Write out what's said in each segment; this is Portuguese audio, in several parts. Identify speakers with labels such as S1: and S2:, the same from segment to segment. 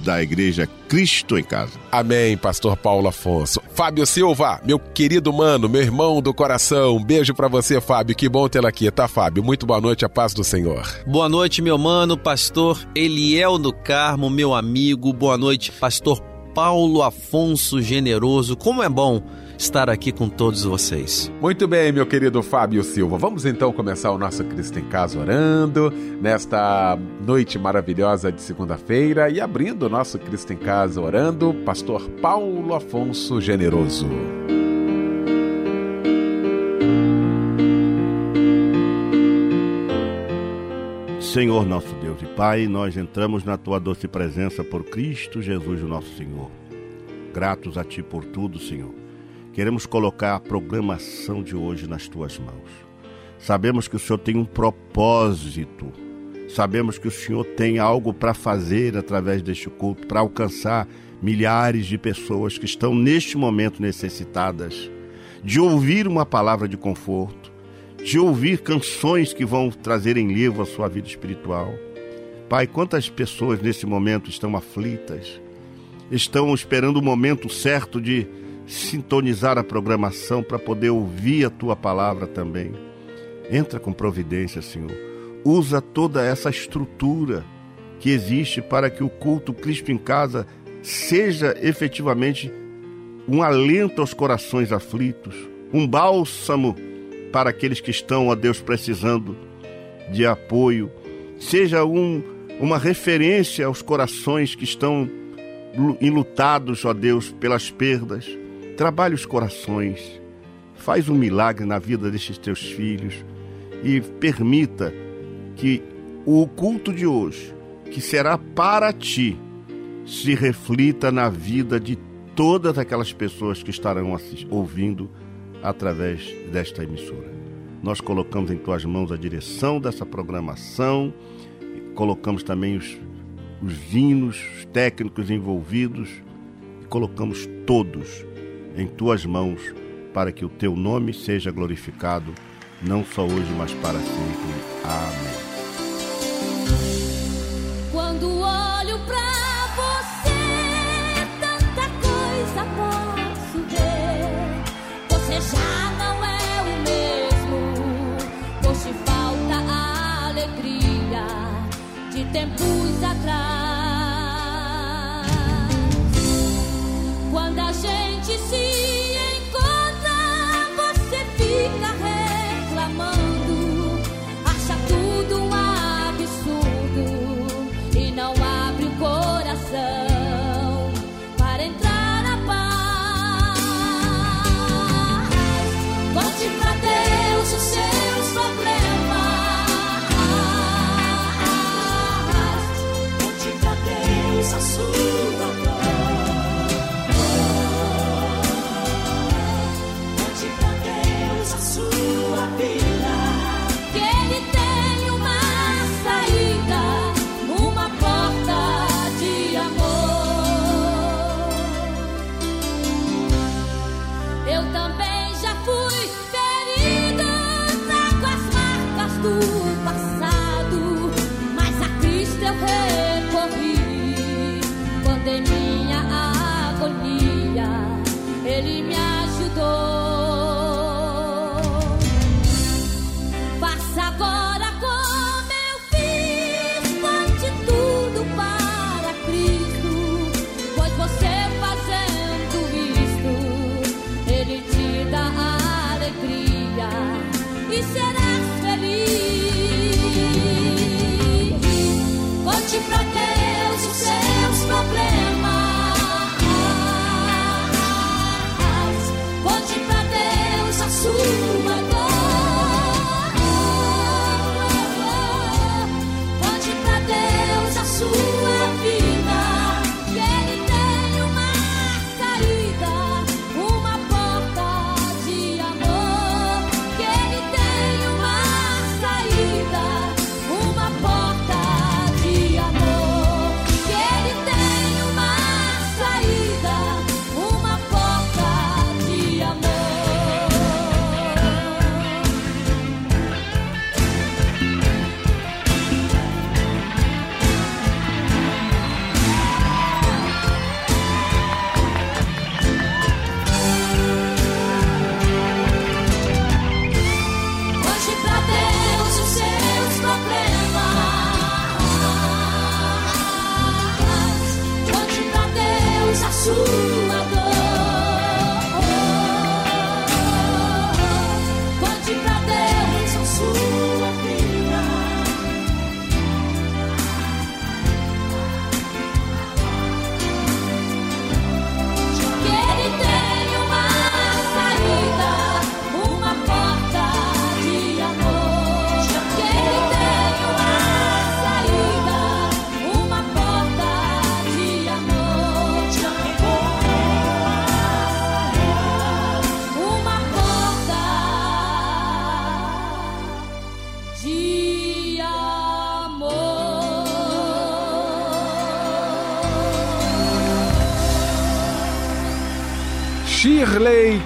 S1: da Igreja Cristo em Casa.
S2: Amém, Pastor Paulo Afonso. Fábio Silva, meu querido mano, meu irmão do coração, um beijo para você, Fábio. Que bom tê-lo aqui, tá, Fábio? Muito boa noite, a paz do Senhor.
S3: Boa noite, meu mano, Pastor Eliel do Carmo, meu amigo. Boa noite, Pastor Paulo Afonso Generoso. Como é bom estar aqui com todos vocês.
S2: Muito bem, meu querido Fábio Silva. Vamos então começar o nosso Cristo em Casa orando nesta noite maravilhosa de segunda-feira e abrindo o nosso Cristo em Casa orando, Pastor Paulo Afonso Generoso.
S1: Senhor nosso Deus e Pai, nós entramos na tua doce presença por Cristo Jesus, o nosso Senhor. Gratos a ti por tudo, Senhor Queremos colocar a programação de hoje nas tuas mãos. Sabemos que o Senhor tem um propósito. Sabemos que o Senhor tem algo para fazer através deste culto, para alcançar milhares de pessoas que estão neste momento necessitadas de ouvir uma palavra de conforto, de ouvir canções que vão trazer em livro a sua vida espiritual. Pai, quantas pessoas nesse momento estão aflitas, estão esperando o momento certo de sintonizar a programação para poder ouvir a tua palavra também. Entra com providência, Senhor. Usa toda essa estrutura que existe para que o culto Cristo em casa seja efetivamente um alento aos corações aflitos, um bálsamo para aqueles que estão, ó Deus, precisando de apoio, seja um, uma referência aos corações que estão enlutados, ó Deus, pelas perdas trabalhe os corações, faz um milagre na vida destes teus filhos. E permita que o culto de hoje, que será para ti, se reflita na vida de todas aquelas pessoas que estarão ouvindo através desta emissora. Nós colocamos em tuas mãos a direção dessa programação, colocamos também os, os hinos, os técnicos envolvidos, colocamos todos em tuas mãos, para que o teu nome seja glorificado, não só hoje, mas para sempre. Amém.
S4: Quando olho você, tanta coisa posso ver. Você já não é o mesmo, hoje falta a alegria de tempos atrás. Ele me
S2: también.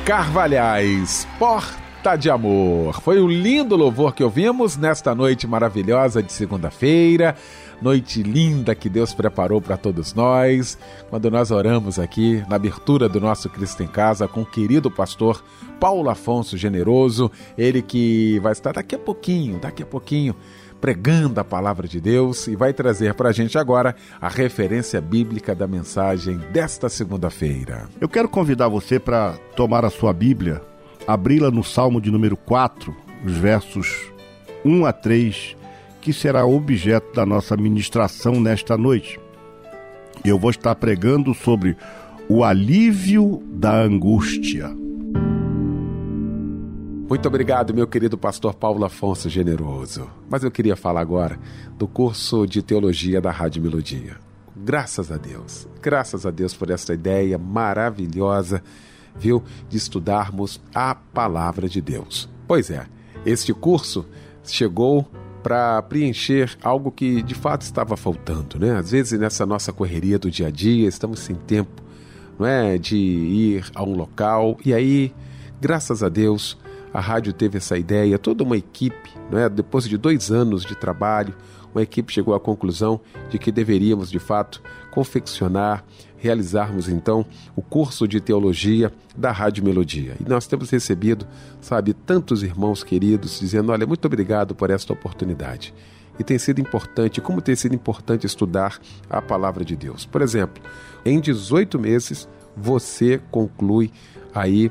S2: Carvalhais, Porta de Amor. Foi o lindo louvor que ouvimos nesta noite maravilhosa de segunda-feira. Noite linda que Deus preparou para todos nós, quando nós oramos aqui na abertura do nosso Cristo em Casa com o querido pastor Paulo Afonso Generoso, ele que vai estar daqui a pouquinho, daqui a pouquinho, pregando a palavra de Deus e vai trazer para a gente agora a referência bíblica da mensagem desta segunda-feira.
S1: Eu quero convidar você para tomar a sua Bíblia, abri-la no Salmo de número 4, os versos 1 a 3, que será objeto da nossa ministração nesta noite. Eu vou estar pregando sobre o alívio da angústia.
S2: Muito obrigado, meu querido pastor Paulo Afonso Generoso. Mas eu queria falar agora do curso de teologia da Rádio Melodia. Graças a Deus, graças a Deus por esta ideia maravilhosa, viu, de estudarmos a palavra de Deus. Pois é, este curso chegou para preencher algo que de fato estava faltando, né? Às vezes nessa nossa correria do dia a dia, estamos sem tempo, não é, de ir a um local e aí, graças a Deus, a rádio teve essa ideia, toda uma equipe, não é? depois de dois anos de trabalho, uma equipe chegou à conclusão de que deveríamos, de fato, confeccionar, realizarmos então o curso de teologia da Rádio Melodia. E nós temos recebido, sabe, tantos irmãos queridos dizendo: olha, muito obrigado por esta oportunidade. E tem sido importante, como tem sido importante estudar a palavra de Deus. Por exemplo, em 18 meses você conclui aí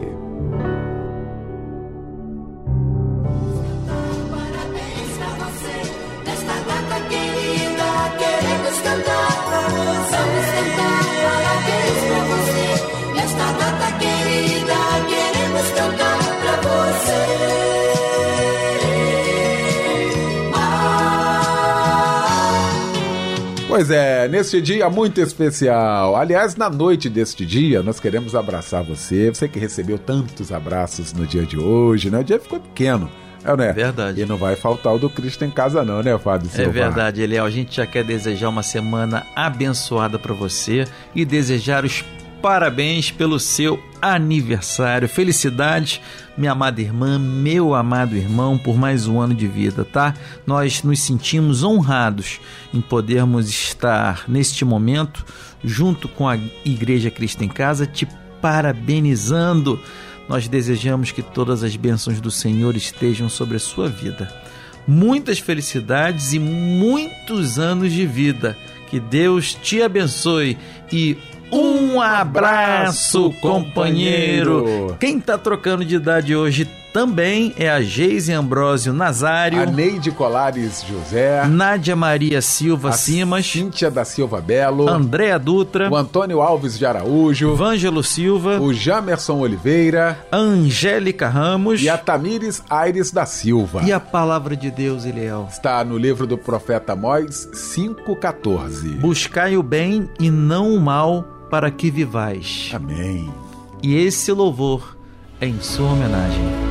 S2: Pois é, neste dia muito especial. Aliás, na noite deste dia, nós queremos abraçar você. Você que recebeu tantos abraços no dia de hoje, né? O dia ficou pequeno. É, né?
S3: Verdade.
S2: E não vai faltar o do Cristo em casa, não, né, Fábio
S3: É
S2: Silva?
S3: verdade, Eliel. A gente já quer desejar uma semana abençoada para você e desejar os parabéns pelo seu aniversário. Felicidades, minha amada irmã, meu amado irmão, por mais um ano de vida, tá? Nós nos sentimos honrados em podermos estar neste momento junto com a Igreja Cristo em Casa, te parabenizando. Nós desejamos que todas as bênçãos do Senhor estejam sobre a sua vida muitas felicidades e muitos anos de vida. Que Deus te abençoe e um abraço, companheiro. Quem tá trocando de idade hoje também é a Geise Ambrósio Nazário,
S2: A Neide Colares José,
S3: Nádia Maria Silva
S2: a
S3: Simas,
S2: Cíntia da Silva Belo,
S3: Andréa Dutra,
S2: o Antônio Alves de Araújo,
S3: Vângelo Silva,
S2: o Jamerson Oliveira
S3: Angélica Ramos
S2: e a Tamires Aires da Silva.
S3: e a palavra de Deus, Eliel.
S2: Está no livro do profeta Amós 5,14.
S3: Buscai o bem e não o mal para que vivais.
S2: Amém.
S3: E esse louvor é em sua homenagem.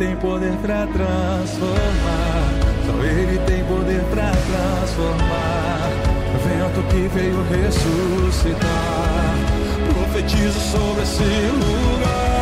S5: Tem poder para transformar. Só ele tem poder para transformar. Vento que veio ressuscitar. Profetizo sobre esse lugar.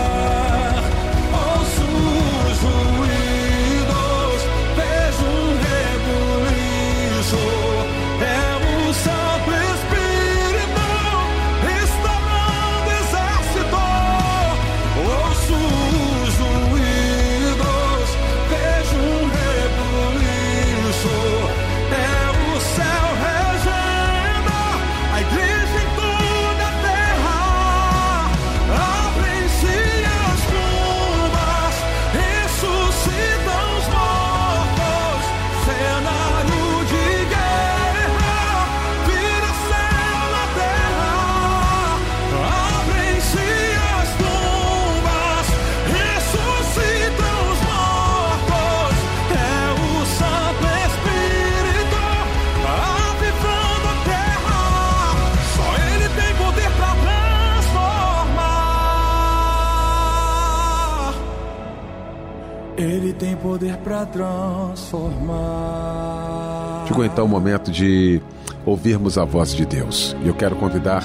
S2: Então o momento de ouvirmos a voz de Deus. E eu quero convidar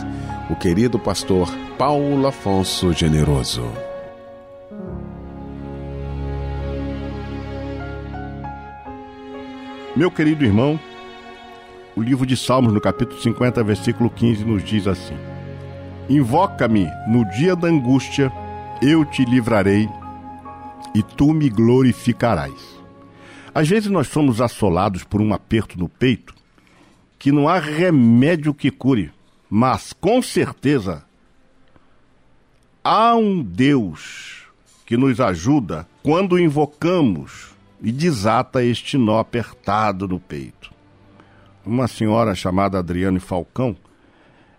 S2: o querido pastor Paulo Afonso Generoso.
S1: Meu querido irmão, o livro de Salmos, no capítulo 50, versículo 15, nos diz assim: Invoca-me no dia da angústia, eu te livrarei e tu me glorificarás. Às vezes nós somos assolados por um aperto no peito que não há remédio que cure, mas com certeza há um Deus que nos ajuda quando invocamos e desata este nó apertado no peito. Uma senhora chamada Adriane Falcão,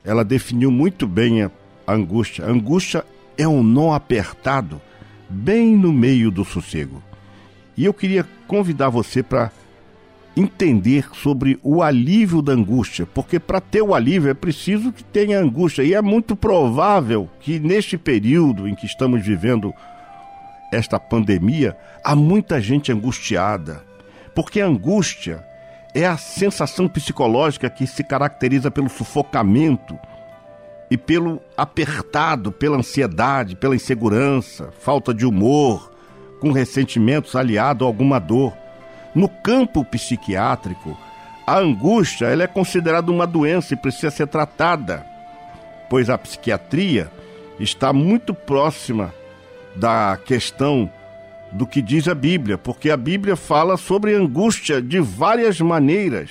S1: ela definiu muito bem a angústia. A angústia é um nó apertado bem no meio do sossego. E eu queria convidar você para entender sobre o alívio da angústia, porque para ter o alívio é preciso que tenha angústia. E é muito provável que neste período em que estamos vivendo esta pandemia, há muita gente angustiada. Porque a angústia é a sensação psicológica que se caracteriza pelo sufocamento e pelo apertado, pela ansiedade, pela insegurança, falta de humor, com ressentimentos aliado a alguma dor. No campo psiquiátrico, a angústia ela é considerada uma doença e precisa ser tratada, pois a psiquiatria está muito próxima da questão do que diz a Bíblia, porque a Bíblia fala sobre angústia de várias maneiras.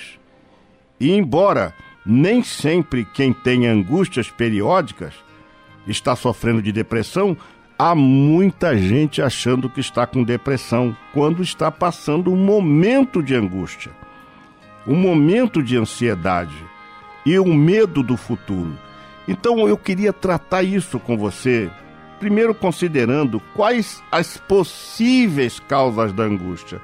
S1: E embora nem sempre quem tem angústias periódicas está sofrendo de depressão, há muita gente achando que está com depressão quando está passando um momento de angústia. um momento de ansiedade e um medo do futuro. Então eu queria tratar isso com você, primeiro considerando quais as possíveis causas da angústia.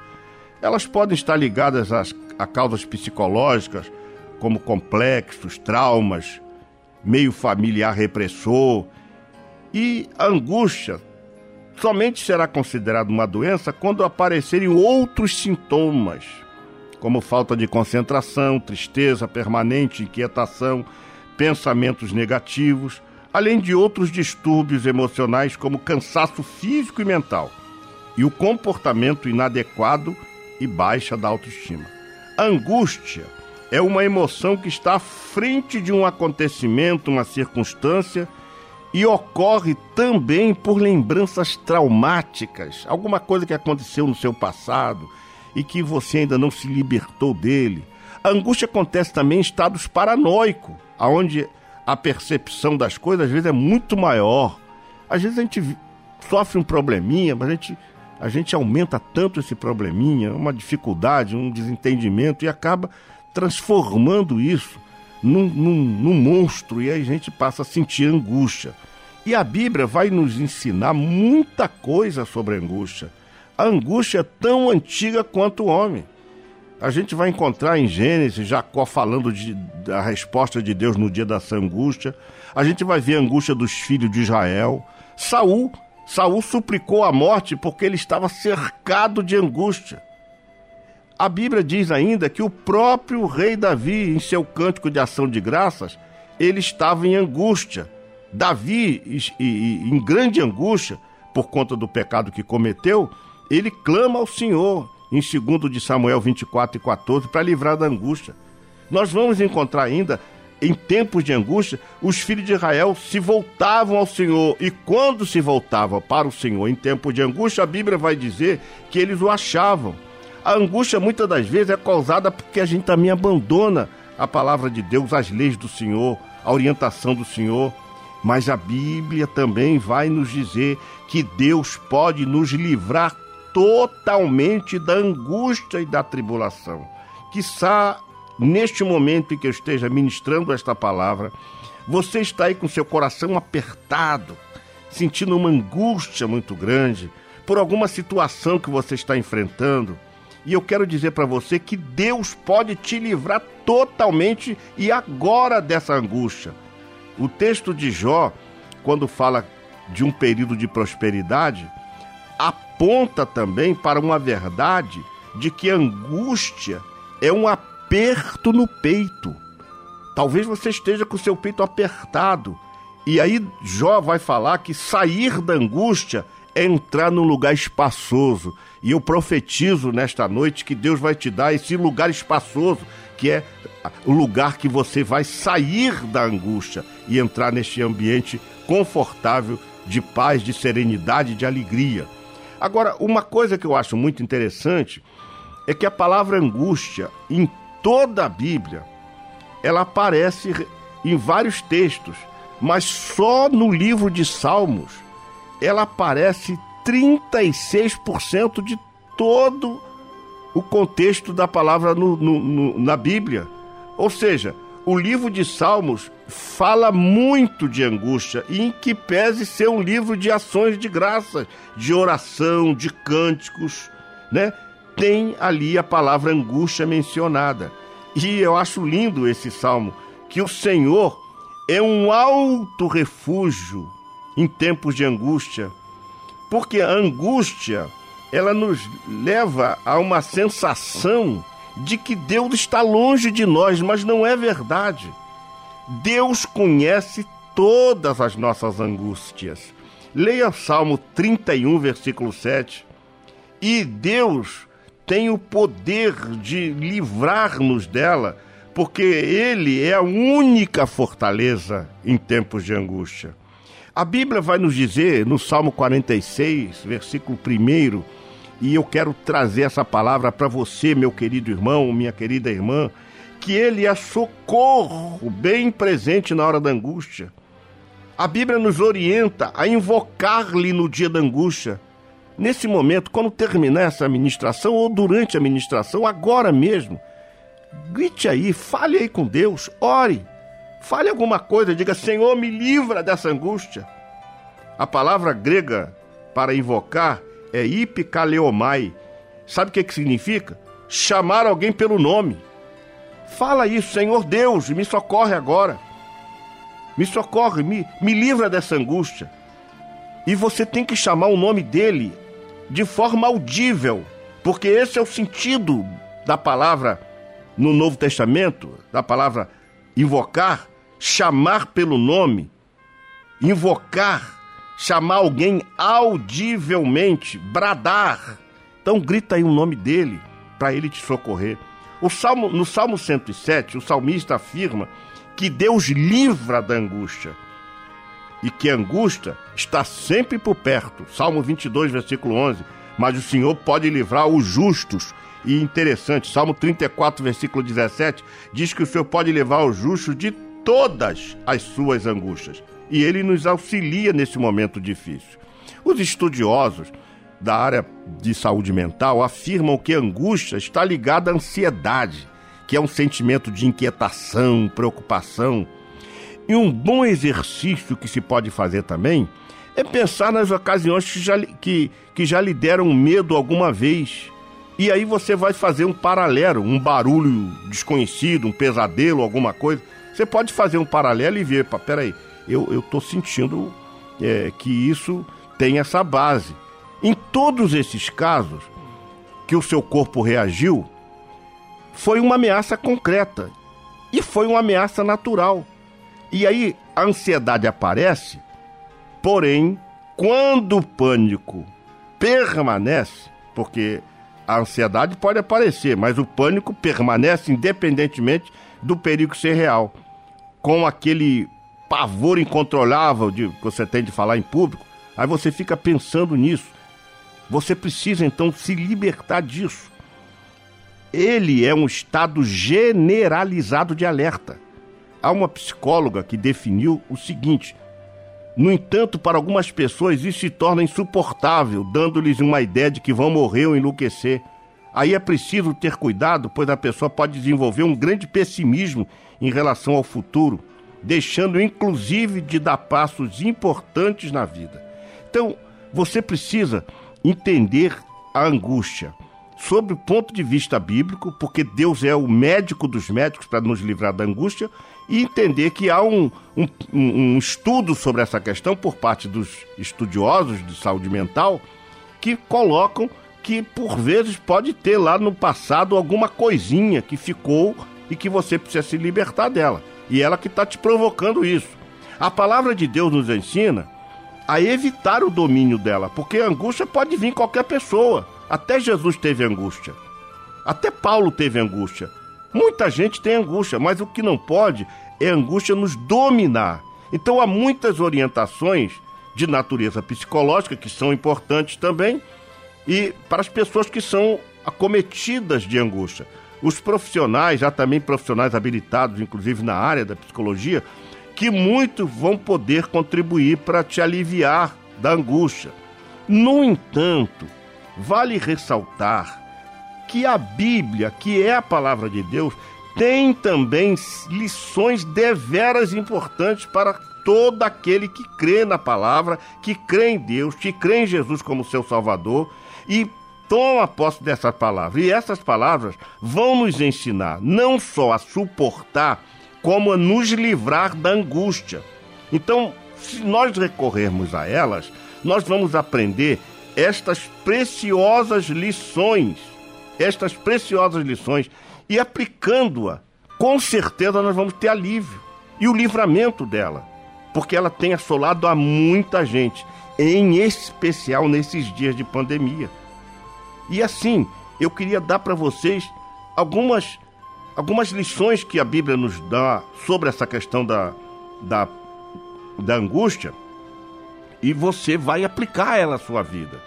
S1: Elas podem estar ligadas às, a causas psicológicas, como complexos, traumas, meio familiar repressor. E a angústia somente será considerada uma doença quando aparecerem outros sintomas, como falta de concentração, tristeza permanente, inquietação, pensamentos negativos, além de outros distúrbios emocionais como cansaço físico e mental, e o comportamento inadequado e baixa da autoestima. Angústia é uma emoção que está à frente de um acontecimento, uma circunstância, e ocorre também por lembranças traumáticas, alguma coisa que aconteceu no seu passado e que você ainda não se libertou dele. A angústia acontece também em estados paranoicos, onde a percepção das coisas às vezes é muito maior. Às vezes a gente sofre um probleminha, mas a gente, a gente aumenta tanto esse probleminha, uma dificuldade, um desentendimento, e acaba transformando isso num, num, num monstro, e aí a gente passa a sentir angústia. E a Bíblia vai nos ensinar muita coisa sobre a angústia. A angústia é tão antiga quanto o homem. A gente vai encontrar em Gênesis Jacó falando de, da resposta de Deus no dia dessa angústia. A gente vai ver a angústia dos filhos de Israel. Saul, Saul suplicou a morte porque ele estava cercado de angústia. A Bíblia diz ainda que o próprio rei Davi, em seu cântico de ação de graças, ele estava em angústia. Davi, em grande angústia por conta do pecado que cometeu, ele clama ao Senhor em 2 de Samuel 24 e 14, para livrar da angústia. Nós vamos encontrar ainda, em tempos de angústia, os filhos de Israel se voltavam ao Senhor, e quando se voltavam para o Senhor em tempo de angústia, a Bíblia vai dizer que eles o achavam. A angústia muitas das vezes é causada porque a gente também abandona a palavra de Deus, as leis do Senhor, a orientação do Senhor. Mas a Bíblia também vai nos dizer que Deus pode nos livrar totalmente da angústia e da tribulação. Quizá neste momento em que eu esteja ministrando esta palavra, você está aí com seu coração apertado, sentindo uma angústia muito grande por alguma situação que você está enfrentando. E eu quero dizer para você que Deus pode te livrar totalmente e agora dessa angústia. O texto de Jó, quando fala de um período de prosperidade, aponta também para uma verdade de que angústia é um aperto no peito. Talvez você esteja com o seu peito apertado. E aí Jó vai falar que sair da angústia é entrar num lugar espaçoso. E eu profetizo nesta noite que Deus vai te dar esse lugar espaçoso, que é o lugar que você vai sair da angústia e entrar neste ambiente confortável de paz, de serenidade, de alegria. Agora, uma coisa que eu acho muito interessante é que a palavra angústia, em toda a Bíblia, ela aparece em vários textos, mas só no livro de Salmos ela aparece 36% de todo o contexto da palavra no, no, no, na Bíblia. Ou seja, o livro de Salmos fala muito de angústia e em que pese ser um livro de ações de graça, de oração, de cânticos, né? Tem ali a palavra angústia mencionada. E eu acho lindo esse salmo, que o Senhor é um alto refúgio em tempos de angústia, porque a angústia ela nos leva a uma sensação de que Deus está longe de nós, mas não é verdade. Deus conhece todas as nossas angústias. Leia Salmo 31, versículo 7. E Deus tem o poder de livrar-nos dela, porque Ele é a única fortaleza em tempos de angústia. A Bíblia vai nos dizer no Salmo 46, versículo 1, e eu quero trazer essa palavra para você, meu querido irmão, minha querida irmã, que ele é socorro bem presente na hora da angústia. A Bíblia nos orienta a invocar-lhe no dia da angústia. Nesse momento, quando terminar essa ministração ou durante a ministração, agora mesmo, grite aí, fale aí com Deus, ore, fale alguma coisa, diga: Senhor, me livra dessa angústia. A palavra grega para invocar é ipikaleomai. Sabe o que, que significa? Chamar alguém pelo nome. Fala isso, Senhor Deus, me socorre agora. Me socorre, me, me livra dessa angústia. E você tem que chamar o nome dele de forma audível, porque esse é o sentido da palavra no Novo Testamento, da palavra invocar, chamar pelo nome, invocar, chamar alguém audivelmente, bradar. Então grita aí o nome dele para ele te socorrer. O Salmo, no Salmo 107, o salmista afirma que Deus livra da angústia e que a angústia está sempre por perto. Salmo 22, versículo 11. Mas o Senhor pode livrar os justos. E interessante, Salmo 34, versículo 17, diz que o Senhor pode livrar os justos de todas as suas angústias. E ele nos auxilia nesse momento difícil. Os estudiosos da área de saúde mental afirmam que a angústia está ligada à ansiedade, que é um sentimento de inquietação, preocupação. E um bom exercício que se pode fazer também é pensar nas ocasiões que já, que, que já lhe deram medo alguma vez. E aí você vai fazer um paralelo, um barulho desconhecido, um pesadelo, alguma coisa. Você pode fazer um paralelo e ver, peraí, eu estou sentindo é, que isso tem essa base. Em todos esses casos que o seu corpo reagiu, foi uma ameaça concreta e foi uma ameaça natural. E aí a ansiedade aparece, porém, quando o pânico permanece, porque a ansiedade pode aparecer, mas o pânico permanece independentemente do perigo ser real. Com aquele pavor incontrolável de, que você tem de falar em público, aí você fica pensando nisso. Você precisa então se libertar disso. Ele é um estado generalizado de alerta. Há uma psicóloga que definiu o seguinte: no entanto, para algumas pessoas isso se torna insuportável, dando-lhes uma ideia de que vão morrer ou enlouquecer. Aí é preciso ter cuidado, pois a pessoa pode desenvolver um grande pessimismo em relação ao futuro, deixando inclusive de dar passos importantes na vida. Então, você precisa entender a angústia sob o ponto de vista bíblico, porque Deus é o médico dos médicos para nos livrar da angústia, e entender que há um, um, um, estudo sobre essa questão por parte dos estudiosos de saúde mental que colocam que por vezes pode ter lá no passado alguma coisinha que ficou e que você precisa se libertar dela. E ela que está te provocando isso. A palavra de Deus nos ensina a evitar o domínio dela, porque a angústia pode vir qualquer pessoa. Até Jesus teve angústia. Até Paulo teve angústia. Muita gente tem angústia, mas o que não pode é a angústia nos dominar. Então há muitas orientações de natureza psicológica que são importantes também e para as pessoas que são acometidas de angústia. Os profissionais, há também profissionais habilitados, inclusive na área da psicologia, que muito vão poder contribuir para te aliviar da angústia. No entanto, vale ressaltar que a Bíblia, que é a palavra de Deus, tem também lições deveras importantes para todo aquele que crê na palavra, que crê em Deus, que crê em Jesus como seu Salvador e toma posse dessa palavra. E essas palavras vão nos ensinar não só a suportar como a nos livrar da angústia. Então, se nós recorrermos a elas, nós vamos aprender estas preciosas lições, estas preciosas lições, e aplicando-a, com certeza nós vamos ter alívio e o livramento dela, porque ela tem assolado a muita gente, em especial nesses dias de pandemia. E assim, eu queria dar para vocês algumas algumas lições que a Bíblia nos dá sobre essa questão da, da, da angústia e você vai aplicar ela à sua vida.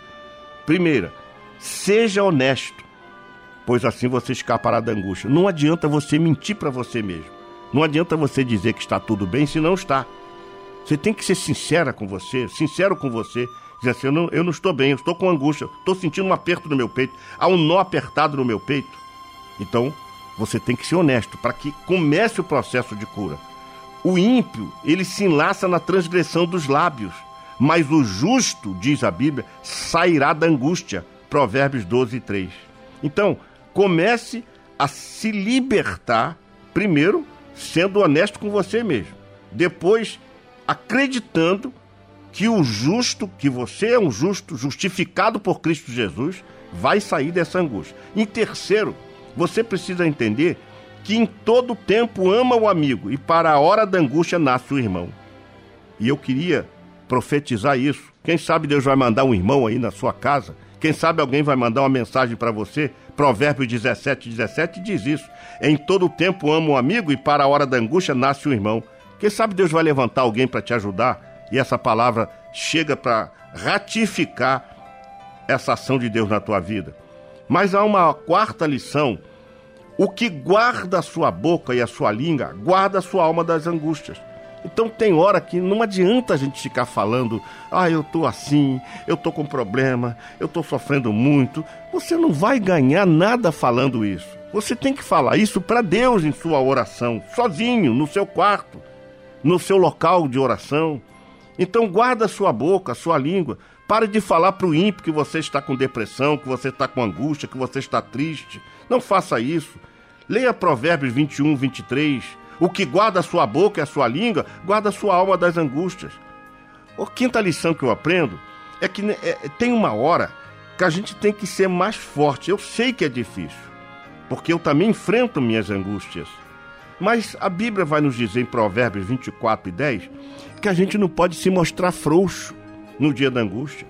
S1: Primeira, seja honesto, pois assim você escapará da angústia. Não adianta você mentir para você mesmo. Não adianta você dizer que está tudo bem se não está. Você tem que ser sincera com você, sincero com você. Dizer assim, eu não, eu não estou bem, eu estou com angústia, estou sentindo um aperto no meu peito, há um nó apertado no meu peito. Então, Você tem que ser honesto para que comece o processo de cura. O ímpio, ele se enlaça na transgressão dos lábios, mas o justo, diz a Bíblia, sairá da angústia. Provérbios 12, 3. Então, comece a se libertar, primeiro, sendo honesto com você mesmo. Depois, acreditando que o justo, que você é um justo, justificado por Cristo Jesus, vai sair dessa angústia. Em terceiro, você precisa entender que em todo tempo ama o amigo e para a hora da angústia nasce o irmão. E eu queria profetizar isso. Quem sabe Deus vai mandar um irmão aí na sua casa. Quem sabe alguém vai mandar uma mensagem para você. Provérbios 17, 17 diz isso. Em todo tempo ama o amigo e para a hora da angústia nasce o irmão. Quem sabe Deus vai levantar alguém para te ajudar e essa palavra chega para ratificar essa ação de Deus na tua vida. Mas há uma quarta lição. O que guarda a sua boca e a sua língua, guarda a sua alma das angústias. Então tem hora que não adianta a gente ficar falando, ah, eu tô assim, eu tô com problema, eu tô sofrendo muito. Você não vai ganhar nada falando isso. Você tem que falar isso para Deus em sua oração, sozinho, no seu quarto, no seu local de oração. Então guarda sua boca, sua língua. Pare de falar para o ímpio que você está com depressão, que você está com angústia, que você está triste. Não faça isso. Leia Provérbios 21, 23. O que guarda a sua boca e a sua língua, guarda a sua alma das angústias. A quinta lição que eu aprendo é que né, é, tem uma hora que a gente tem que ser mais forte. Eu sei que é difícil, porque eu também enfrento minhas angústias. Mas a Bíblia vai nos dizer em Provérbios 24 e 10 que a gente não pode se mostrar frouxo no dia da angústia.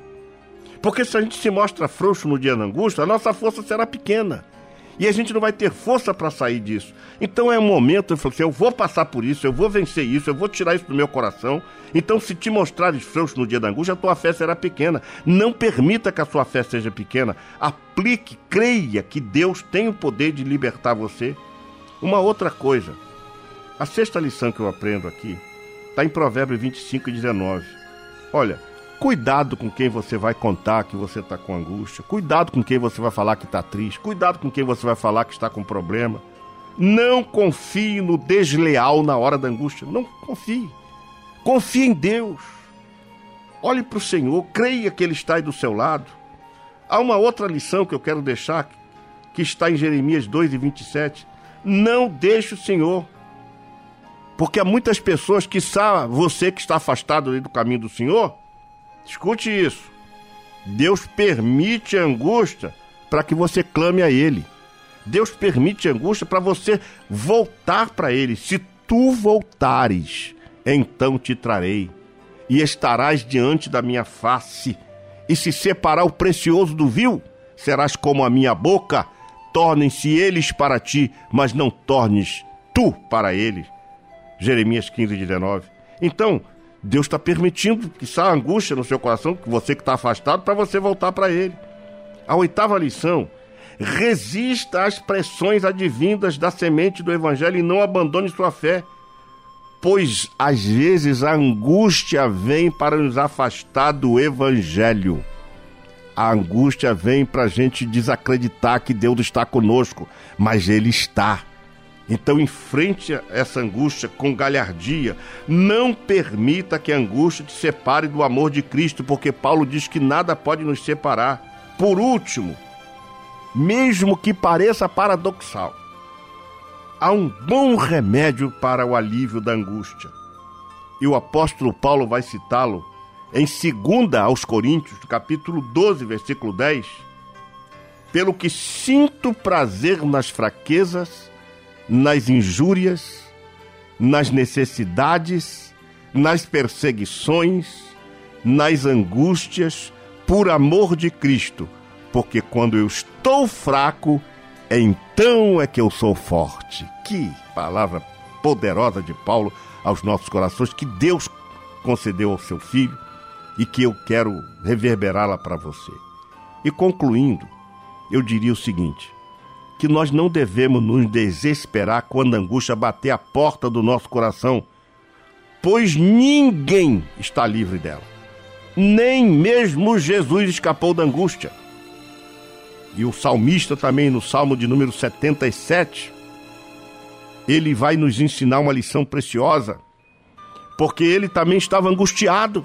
S1: Porque se a gente se mostra frouxo no dia da angústia, a nossa força será pequena. E a gente não vai ter força para sair disso. Então é um momento, eu falo assim, eu vou passar por isso, eu vou vencer isso, eu vou tirar isso do meu coração. Então, se te mostrares frouxo no dia da angústia, a tua fé será pequena. Não permita que a sua fé seja pequena. Aplique, creia que Deus tem o poder de libertar você. Uma outra coisa, a sexta lição que eu aprendo aqui está em Provérbios 25 e 19. Olha, cuidado com quem você vai contar que você está com angústia, cuidado com quem você vai falar que está triste, cuidado com quem você vai falar que está com problema. Não confie no desleal na hora da angústia. Não confie. Confie em Deus. Olhe para o Senhor, creia que Ele está aí do seu lado. Há uma outra lição que eu quero deixar, que está em Jeremias 2 e 27. Não deixe o Senhor. Porque há muitas pessoas que sabe você que está afastado do caminho do Senhor, escute isso. Deus permite angústia para que você clame a Ele. Deus permite angústia para você voltar para Ele. Se tu voltares, então te trarei, e estarás diante da minha face. E se separar o precioso do vil, serás como a minha boca. Tornem-se eles para ti, mas não tornes tu para eles. Jeremias 15, 19. Então, Deus está permitindo que saia angústia no seu coração, que você que está afastado, para você voltar para Ele. A oitava lição: resista às pressões advindas da semente do Evangelho e não abandone sua fé, pois às vezes a angústia vem para nos afastar do Evangelho. A angústia vem para a gente desacreditar que Deus está conosco, mas Ele está. Então enfrente essa angústia com galhardia. Não permita que a angústia te separe do amor de Cristo, porque Paulo diz que nada pode nos separar. Por último, mesmo que pareça paradoxal, há um bom remédio para o alívio da angústia. E o apóstolo Paulo vai citá-lo em 2 aos Coríntios, capítulo 12, versículo 10. Pelo que sinto prazer nas fraquezas, nas injúrias, nas necessidades, nas perseguições, nas angústias, por amor de Cristo, porque quando eu estou fraco, então é que eu sou forte. Que palavra poderosa de Paulo aos nossos corações, que Deus concedeu ao seu filho e que eu quero reverberá-la para você. E concluindo, eu diria o seguinte: que nós não devemos nos desesperar quando a angústia bater a porta do nosso coração, pois ninguém está livre dela. Nem mesmo Jesus escapou da angústia. E o salmista também no Salmo de número 77, ele vai nos ensinar uma lição preciosa, porque ele também estava angustiado.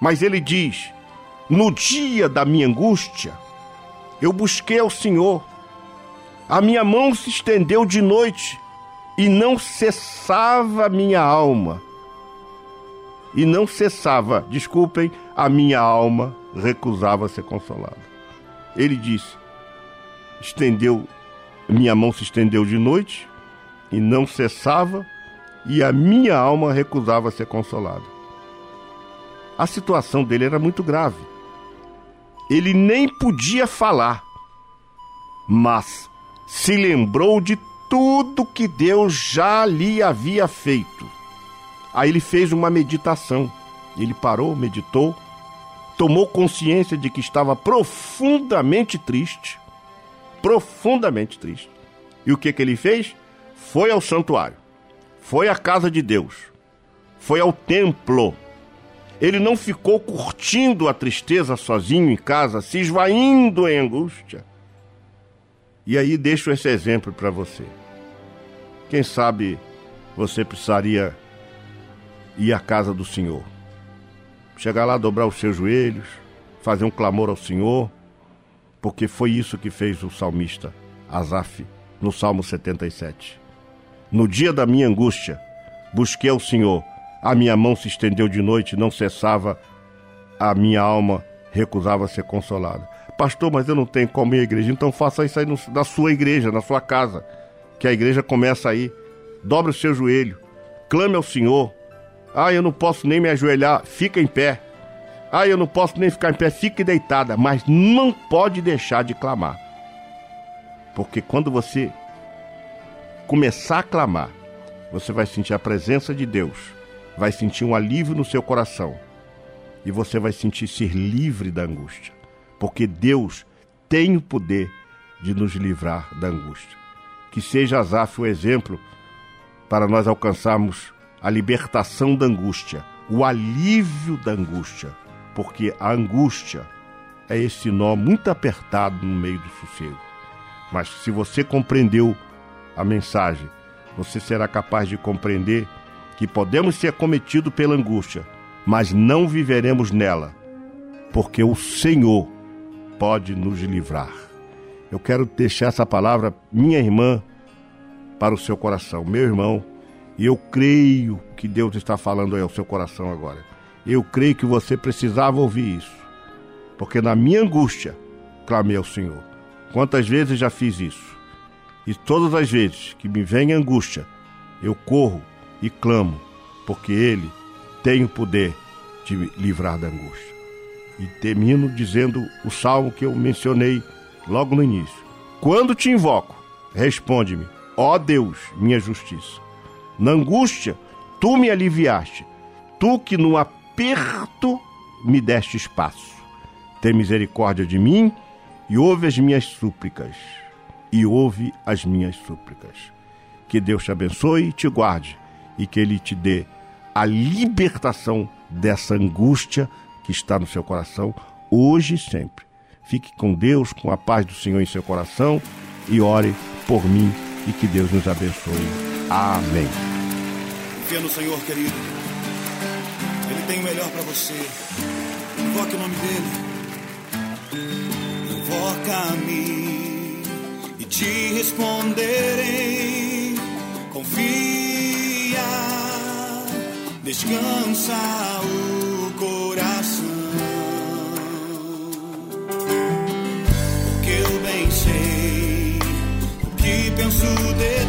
S1: Mas ele diz: No dia da minha angústia, eu busquei ao Senhor. A minha mão se estendeu de noite e não cessava a minha alma. E não cessava, desculpem, a minha alma recusava ser consolada. Ele disse: estendeu, minha mão se estendeu de noite e não cessava, e a minha alma recusava ser consolada. A situação dele era muito grave. Ele nem podia falar, mas se lembrou de tudo que Deus já lhe havia feito. Aí ele fez uma meditação. Ele parou, meditou, tomou consciência de que estava profundamente triste, profundamente triste. E o que que ele fez? Foi ao santuário, foi à casa de Deus, foi ao templo. Ele não ficou curtindo a tristeza sozinho em casa, se esvaindo em angústia. E aí deixo esse exemplo para você. Quem sabe você precisaria ir à casa do Senhor. Chegar lá, dobrar os seus joelhos, fazer um clamor ao Senhor, porque foi isso que fez o salmista Asaf no Salmo 77. No dia da minha angústia, busquei ao Senhor, a minha mão se estendeu de noite, não cessava, a minha alma recusava ser consolada. Pastor, mas eu não tenho como ir à igreja, então faça isso aí no, na sua igreja, na sua casa, que a igreja começa aí. Dobre o seu joelho, clame ao Senhor. Ah, eu não posso nem me ajoelhar, fica em pé. Ah, eu não posso nem ficar em pé, fique deitada, mas não pode deixar de clamar. Porque quando você começar a clamar, você vai sentir a presença de Deus, vai sentir um alívio no seu coração e você vai sentir ser livre da angústia, porque Deus tem o poder de nos livrar da angústia. Que seja Asaf o exemplo para nós alcançarmos a libertação da angústia, o alívio da angústia, porque a angústia é esse nó muito apertado no meio do sossego. Mas se você compreendeu a mensagem, você será capaz de compreender que podemos ser acometidos pela angústia, mas não viveremos nela, porque o Senhor pode nos livrar. Eu quero deixar essa palavra, minha irmã, para o seu coração, meu irmão, e eu creio que Deus está falando aí ao seu coração agora. Eu creio que você precisava ouvir isso, porque na minha angústia clamei ao Senhor. Quantas vezes já fiz isso? E todas as vezes que me vem angústia, eu corro e clamo, porque Ele tem o poder de me livrar da angústia. E termino dizendo o salmo que eu mencionei logo no início. Quando te invoco, responde-me, ó Deus, minha justiça. Na angústia, tu me aliviaste, tu que no aperto me deste espaço. Tem misericórdia de mim e ouve as minhas súplicas e ouve as minhas súplicas. Que Deus te abençoe e te guarde e que Ele te dê a libertação dessa angústia que está no seu coração hoje e sempre. Fique com Deus, com a paz do Senhor em seu coração e ore por mim e que Deus nos abençoe. Amém.
S6: Confia no Senhor, querido. Ele tem o melhor para você. Invoque o nome dele. Invoca-me e te responderei. Confia, descansa o o que penso de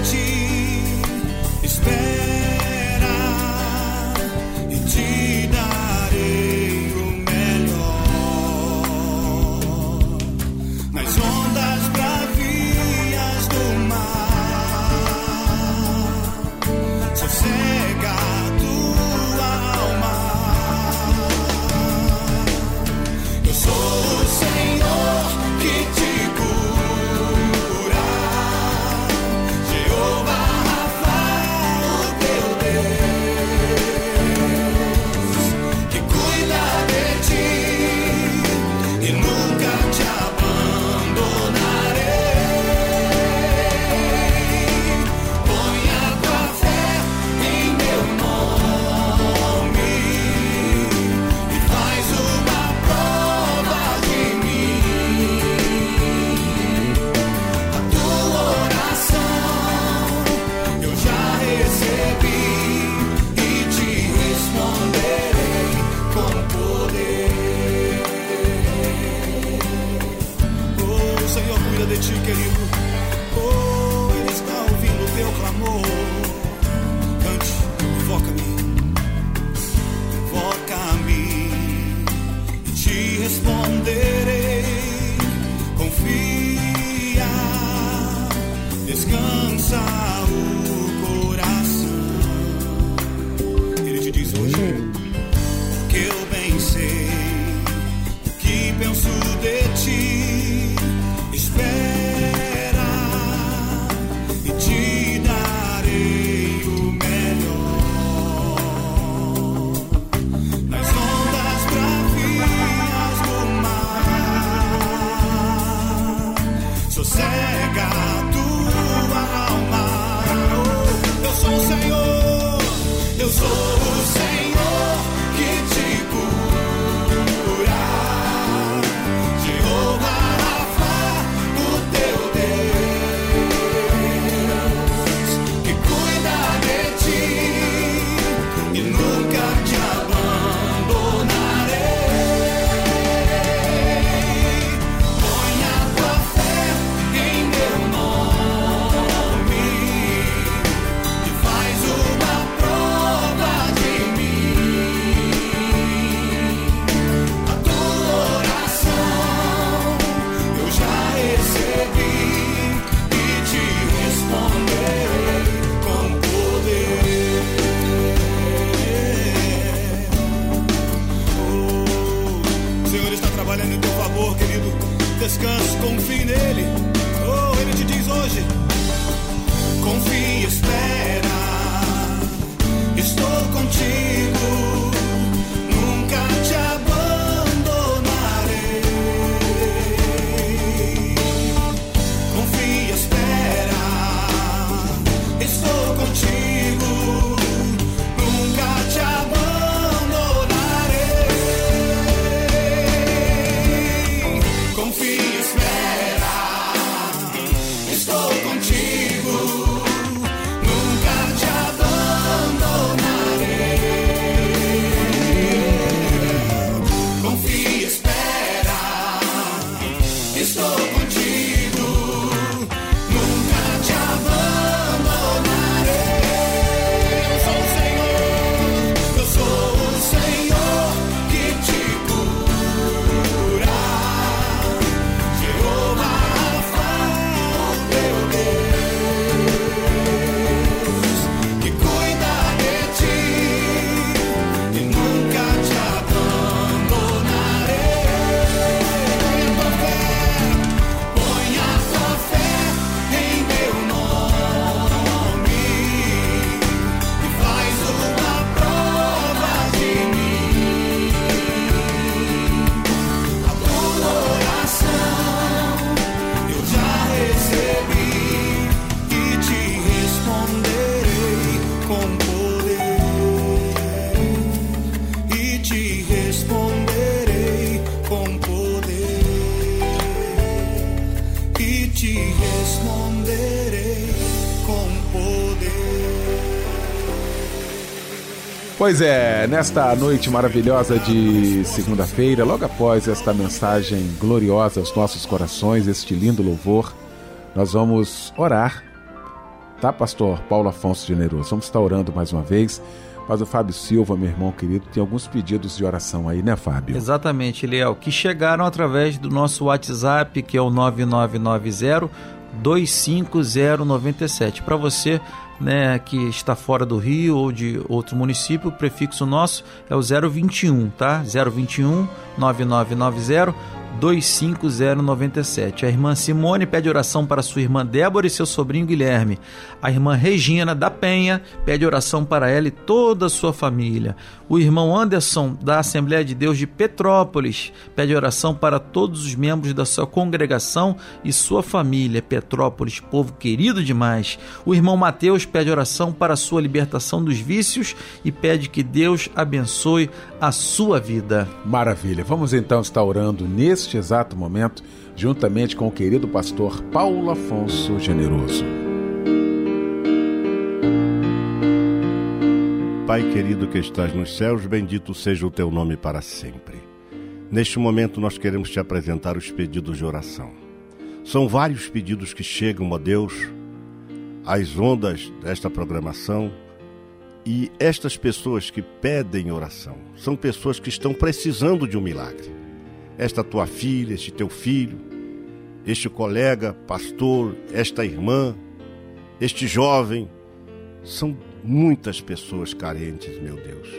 S2: Pois é, nesta noite maravilhosa de segunda-feira, logo após esta mensagem gloriosa aos nossos corações, este lindo louvor, nós vamos orar, tá, pastor Paulo Afonso Generoso? Vamos estar orando mais uma vez. Mas o Fábio Silva, meu irmão querido, tem alguns pedidos de oração aí, né, Fábio?
S3: Exatamente, Léo, que chegaram através do nosso WhatsApp, que é o 9990 25097. Para você né, que está fora do Rio ou de outro município, o prefixo nosso é o 021, tá? 021 9990 25097. A irmã Simone pede oração para sua irmã Débora e seu sobrinho Guilherme. A irmã Regina da Penha pede oração para ela e toda a sua família. O irmão Anderson da Assembleia de Deus de Petrópolis pede oração para todos os membros da sua congregação e sua família. Petrópolis, povo querido demais. O irmão Mateus pede oração para sua libertação dos vícios e pede que Deus abençoe a sua vida.
S2: Maravilha. Vamos então estar orando neste exato momento, juntamente com o querido pastor Paulo Afonso Generoso.
S1: Pai querido que estás nos céus, bendito seja o teu nome para sempre. Neste momento nós queremos te apresentar os pedidos de oração. São vários pedidos que chegam, ó Deus, às ondas desta programação. E estas pessoas que pedem oração são pessoas que estão precisando de um milagre. Esta tua filha, este teu filho, este colega, pastor, esta irmã, este jovem, são muitas pessoas carentes, meu Deus.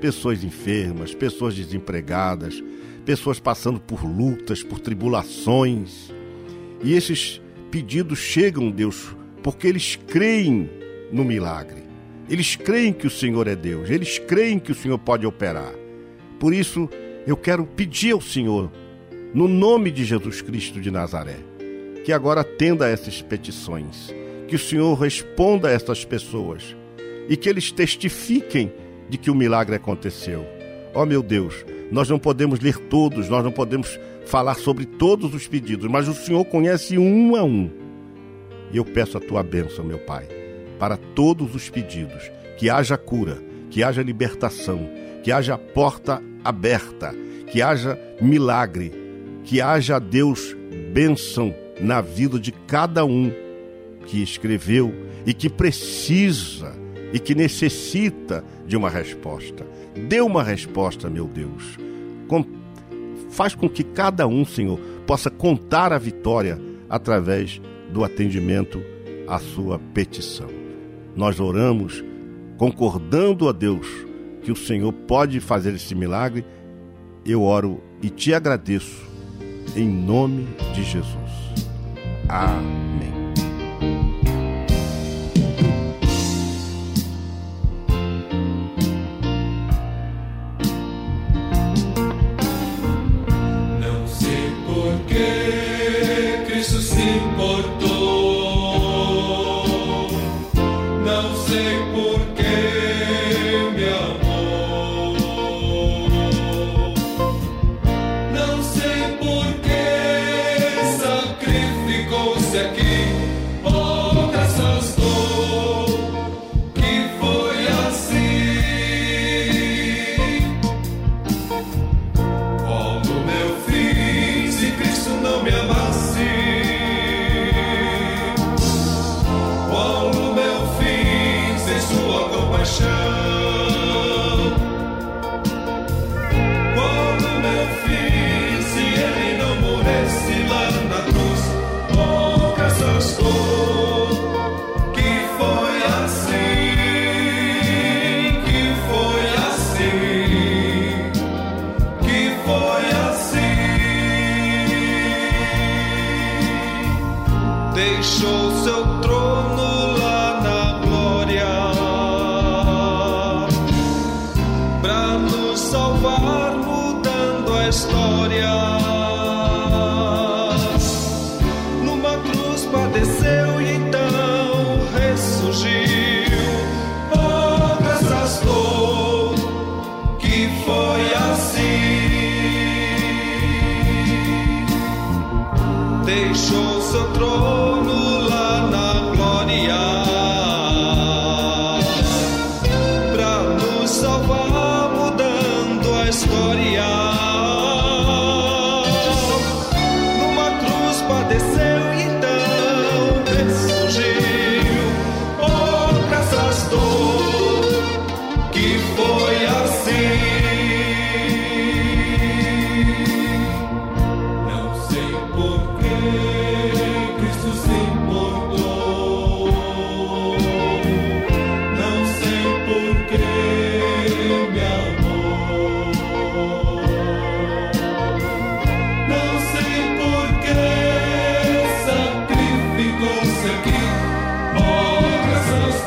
S1: Pessoas enfermas, pessoas desempregadas, pessoas passando por lutas, por tribulações. E esses pedidos chegam, Deus, porque eles creem no milagre. Eles creem que o Senhor é Deus, eles creem que o Senhor pode operar. Por isso, eu quero pedir ao Senhor, no nome de Jesus Cristo de Nazaré, que agora atenda a essas petições, que o Senhor responda a essas pessoas e que eles testifiquem de que o milagre aconteceu. Ó oh, meu Deus, nós não podemos ler todos, nós não podemos falar sobre todos os pedidos, mas o Senhor conhece um a um. E eu peço a tua bênção, meu Pai, para todos os pedidos, que haja cura, que haja libertação, que haja porta aberta, que haja milagre, que haja, Deus, bênção na vida de cada um que escreveu e que precisa e que necessita de uma resposta. Dê uma resposta, meu Deus. Com, faz com que cada um, Senhor, possa contar a vitória através do atendimento à sua petição. Nós oramos concordando a Deus que o Senhor pode fazer esse milagre. Eu oro e te agradeço em nome de Jesus. Amém.
S5: Oh, graças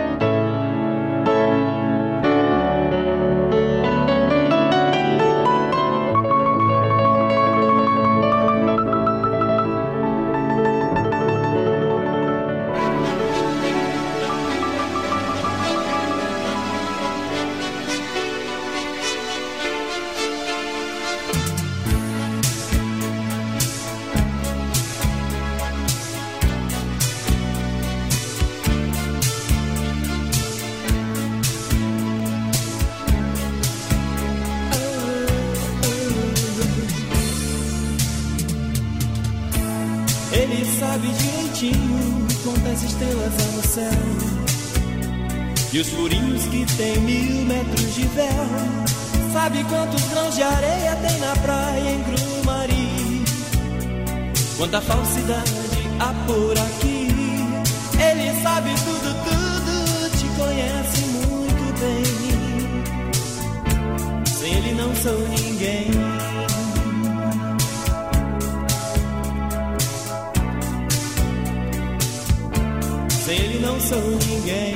S7: Quantas estrelas no céu. E os furinhos que tem mil metros de véu. Sabe quantos grãos de areia tem na praia em Grumari? Quanta falsidade há por aqui. Ele sabe tudo, tudo, te conhece muito bem. Sem ele não sou ninguém sou ninguém.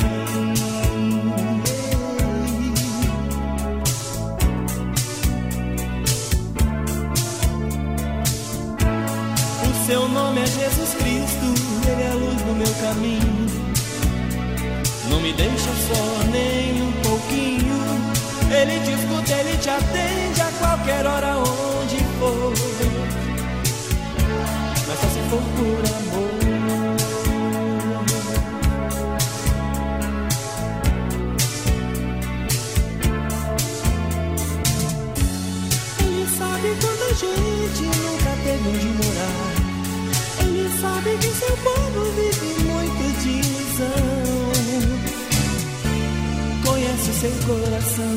S7: O seu nome é Jesus Cristo, ele é a luz no meu caminho. Não me deixa só nem um pouquinho. Ele te escuta, ele te atende a qualquer hora onde for. Mas só se for por amor. Onde morar. Ele sabe que seu povo vive muito de ilusão. Conhece seu coração.